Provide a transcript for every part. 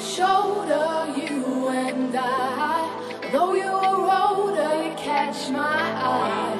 shoulder, you and I. Though you are older, you catch my eye.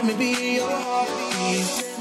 Into your groove.